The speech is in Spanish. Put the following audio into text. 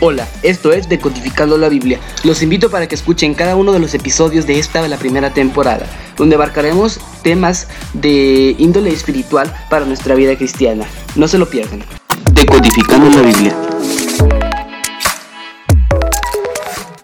Hola, esto es Decodificando la Biblia. Los invito para que escuchen cada uno de los episodios de esta la primera temporada, donde abarcaremos temas de índole espiritual para nuestra vida cristiana. No se lo pierdan. Decodificando la Biblia.